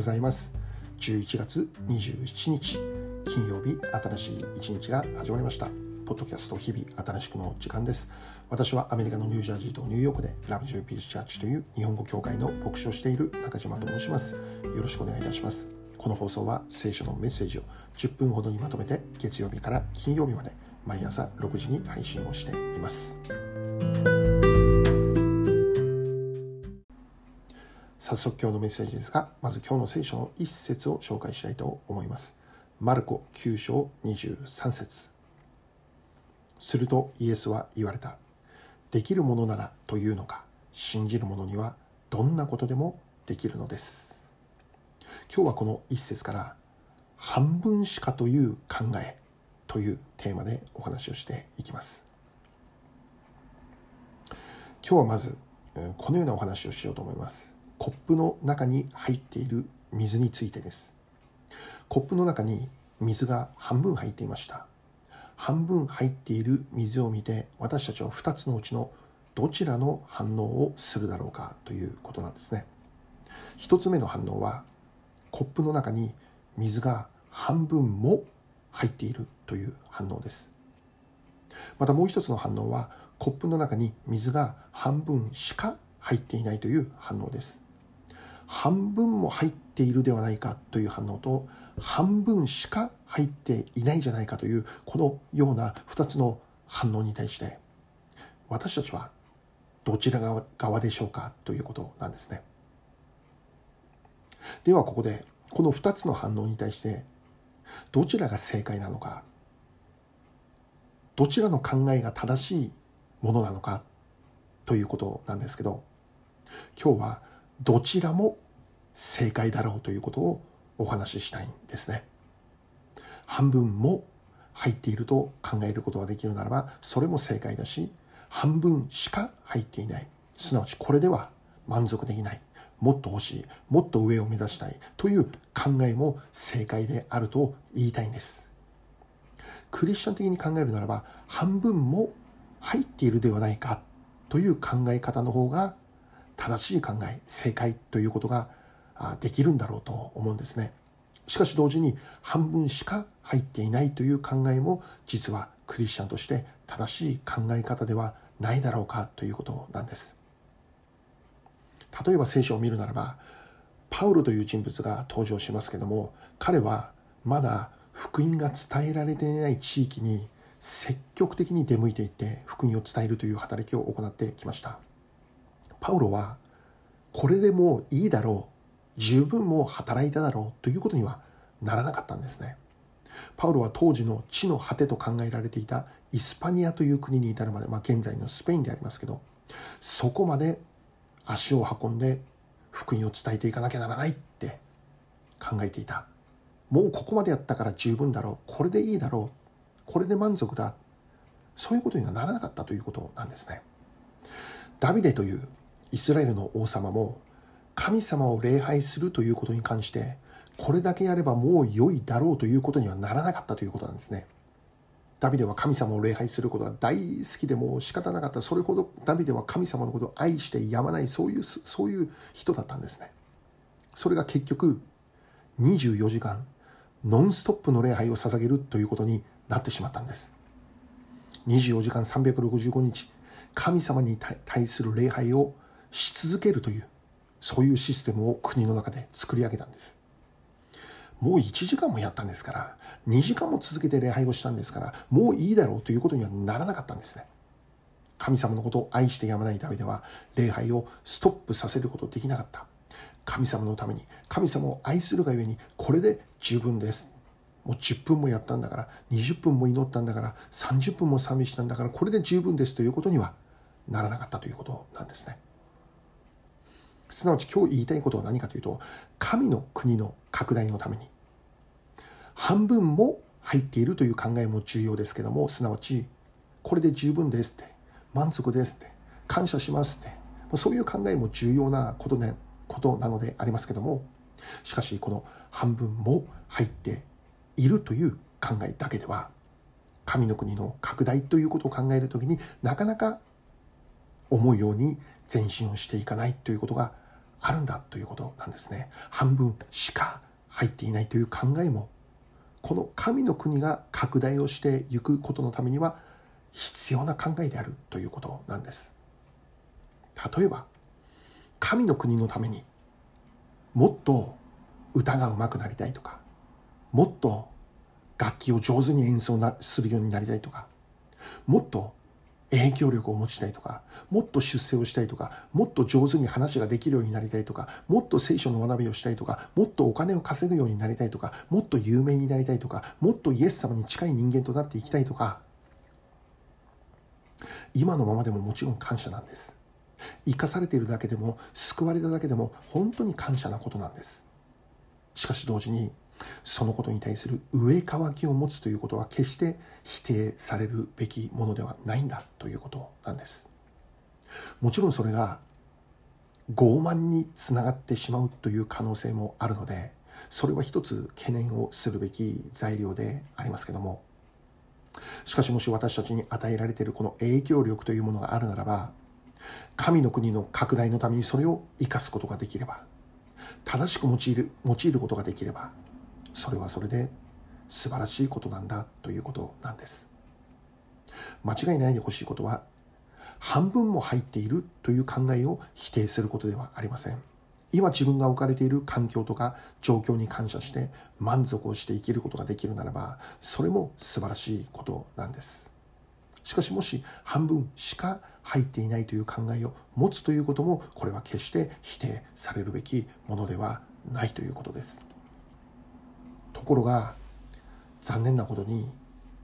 ございます。11月27日金曜日新しい一日が始まりました。ポッドキャスト日々新しくの時間です。私はアメリカのニュージャージーとニューヨークでラブジューピースチャーチという日本語協会の牧師をしている中島と申します。よろしくお願いいたします。この放送は聖書のメッセージを10分ほどにまとめて月曜日から金曜日まで毎朝6時に配信をしています。早速今日のメッセージですが、まず今日の聖書の一節を紹介したいと思います。マルコ9章23節するとイエスは言われた。できるものならというのか、信じる者にはどんなことでもできるのです。今日はこの一節から半分しかという考えというテーマでお話をしていきます。今日はまずこのようなお話をしようと思います。コップの中に入っている水についてです。コップの中に水が半分入っていました。半分入っている水を見て私たちは2つのうちのどちらの反応をするだろうかということなんですね。1つ目の反応はコップの中に水が半分も入っているという反応です。またもう一つの反応はコップの中に水が半分しか入っていないという反応です。半分も入っているではないかという反応と半分しか入っていないじゃないかというこのような2つの反応に対して私たちはどちら側でしょうかということなんですね。ではここでこの2つの反応に対してどちらが正解なのかどちらの考えが正しいものなのかということなんですけど今日はどちらも正解だろうということをお話ししたいんですね。半分も入っていると考えることができるならばそれも正解だし半分しか入っていない。すなわちこれでは満足できない。もっと欲しい。もっと上を目指したい。という考えも正解であると言いたいんです。クリスチャン的に考えるならば半分も入っているではないかという考え方の方が正しい考え、正解ということができるんだろうと思うんですね。しかし同時に半分しか入っていないという考えも実はクリスチャンとして正しい考え方ではないだろうかということなんです。例えば聖書を見るならば、パウロという人物が登場しますけども、彼はまだ福音が伝えられていない地域に積極的に出向いていって福音を伝えるという働きを行ってきました。パウロはこれでもういいだろう。十分もう働いただろうということにはならなかったんですね。パウロは当時の地の果てと考えられていたイスパニアという国に至るまで、まあ、現在のスペインでありますけどそこまで足を運んで福音を伝えていかなきゃならないって考えていた。もうここまでやったから十分だろう。これでいいだろう。これで満足だ。そういうことにはならなかったということなんですね。ダビデというイスラエルの王様も神様を礼拝するということに関してこれだけやればもう良いだろうということにはならなかったということなんですね。ダビデは神様を礼拝することが大好きでも仕方なかった。それほどダビデは神様のことを愛してやまない、そういう、そういう人だったんですね。それが結局、24時間、ノンストップの礼拝を捧げるということになってしまったんです。24時間365日、神様に対する礼拝をし続けるという、そういうシステムを国の中で作り上げたんです。もう1時間もやったんですから、2時間も続けて礼拝をしたんですから、もういいだろうということにはならなかったんですね。神様のことを愛してやまないためでは、礼拝をストップさせることできなかった。神様のために、神様を愛するがゆえに、これで十分です。もう10分もやったんだから、20分も祈ったんだから、30分も賛美したんだから、これで十分ですということにはならなかったということなんですね。すなわち今日言いたいことは何かというと、神の国の拡大のために、半分も入っているという考えも重要ですけども、すなわち、これで十分ですって、満足ですって、感謝しますって、そういう考えも重要なこと,、ね、ことなのでありますけども、しかしこの半分も入っているという考えだけでは、神の国の拡大ということを考えるときになかなか思うように前進をしていかないということがあるんだということなんですね。半分しか入っていないという考えも、この神の国が拡大をしていくことのためには必要な考えであるということなんです。例えば、神の国のためにもっと歌が上手くなりたいとか、もっと楽器を上手に演奏するようになりたいとか、もっと影響力を持ちたいとか、もっと出世をしたいとか、もっと上手に話ができるようになりたいとか、もっと聖書の学びをしたいとか、もっとお金を稼ぐようになりたいとか、もっと有名になりたいとか、もっとイエス様に近い人間となっていきたいとか、今のままでももちろん感謝なんです。生かされているだけでも、救われただけでも、本当に感謝なことなんです。しかし同時に、そのことに対する上乾きを持つということは決して否定されるべきものではないんだということなんです。もちろんそれが傲慢につながってしまうという可能性もあるので、それは一つ懸念をするべき材料でありますけども、しかしもし私たちに与えられているこの影響力というものがあるならば、神の国の拡大のためにそれを生かすことができれば、正しく用いる用いることができれば、それはそれで素晴らしいことなんだということなんです。間違いないでほしいことは、半分も入っているという考えを否定することではありません。今自分が置かれている環境とか状況に感謝して満足をして生きることができるならば、それも素晴らしいことなんです。しかしもし半分しか入っていないという考えを持つということも、これは決して否定されるべきものではないということです。ところが、残念なことに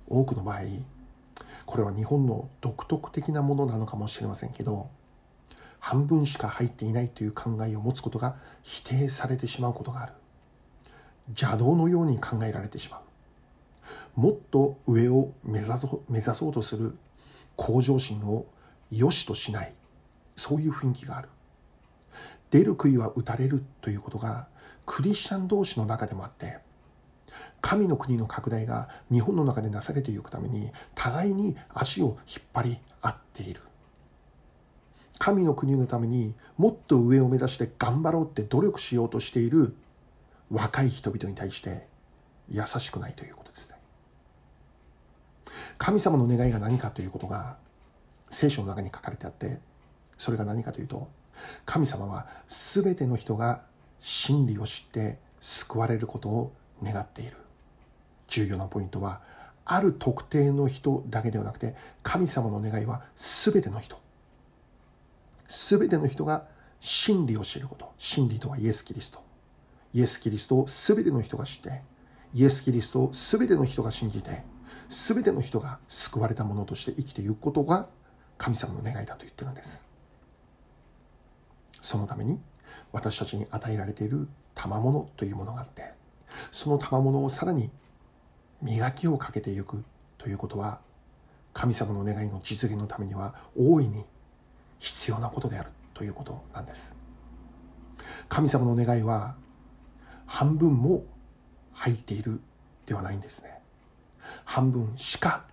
多くの場合、これは日本の独特的なものなのかもしれませんけど、半分しか入っていないという考えを持つことが否定されてしまうことがある。邪道のように考えられてしまう。もっと上を目指そう目指そうとする向上心を良しとしない。そういう雰囲気がある。出る杭は打たれるということがクリスチャン同士の中でもあって、神の国の拡大が日本の中でなされていくために互いに足を引っ張り合っている。神の国のためにもっと上を目指して頑張ろうって努力しようとしている若い人々に対して優しくないということですね。神様の願いが何かということが聖書の中に書かれてあって、それが何かというと、神様は全ての人が真理を知って救われることを願っている。重要なポイントは、ある特定の人だけではなくて、神様の願いは全ての人。全ての人が真理を知ること。真理とはイエス・キリスト。イエス・キリストを全ての人が知って、イエス・キリストを全ての人が信じて、全ての人が救われたものとして生きていくことが神様の願いだと言ってるんです。そのために私たちに与えられている賜物というものがあって、その賜物をさらに磨きをかけていくということは、神様の願いの実現のためには大いに必要なことであるということなんです。神様の願いは半分も入っているではないんですね。半分しか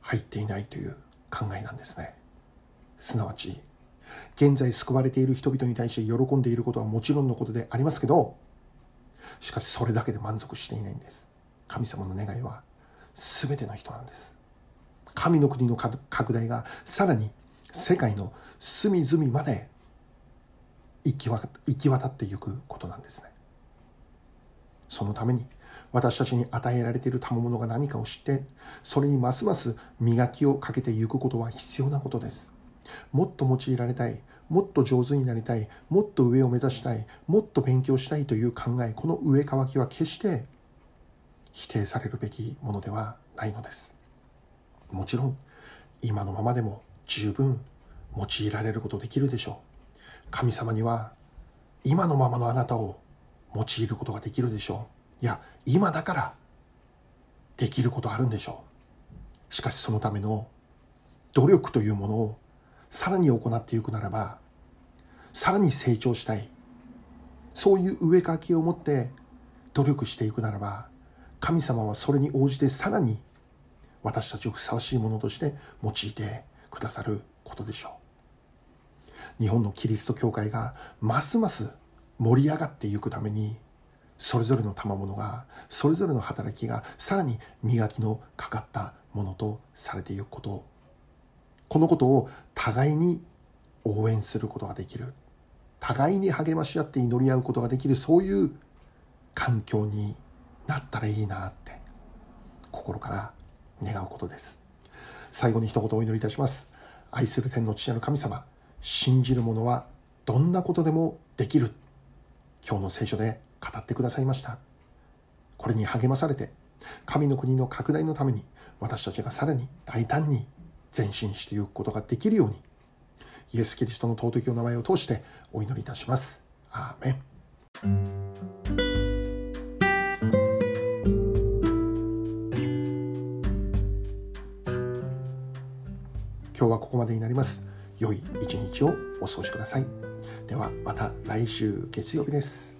入っていないという考えなんですね。すなわち、現在救われている人々に対して喜んでいることはもちろんのことでありますけど、しかしそれだけで満足していないんです。神様の願いは全ての人なんです。神の国の拡大がさらに世界の隅々まで行き行き渡っていくことなんですね。そのために私たちに与えられている賜物が何かを知って、それにますます磨きをかけていくことは必要なことです。もっと用いられたい、もっと上手になりたい、もっと上を目指したい、もっと勉強したいという考え、この上乾きは決して否定されるべきものではないのです。もちろん、今のままでも十分用いられることできるでしょう。神様には今のままのあなたを用いることができるでしょう。いや、今だからできることあるんでしょう。しかしそのための努力というものをさらに行っていくならば、さらに成長したい。そういう上書きを持って努力していくならば、神様はそれに応じてさらに私たちをふさわしいものとして用いてくださることでしょう。日本のキリスト教会がますます盛り上がっていくためにそれぞれの賜物がそれぞれの働きがさらに磨きのかかったものとされていくことこのことを互いに応援することができる互いに励まし合って祈り合うことができるそういう環境になったらいいなって心から願うことです。最後に一言お祈りいたします。愛する天の父なる神様信じる者はどんなことでもできる。今日の聖書で語ってくださいました。これに励まされて神の国の拡大のために私たちがさらに大胆に前進していくことができるようにイエス・キリストの尊きお名前を通してお祈りいたします。アーメン。今日はここまでになります。良い一日をお過ごしください。ではまた来週月曜日です。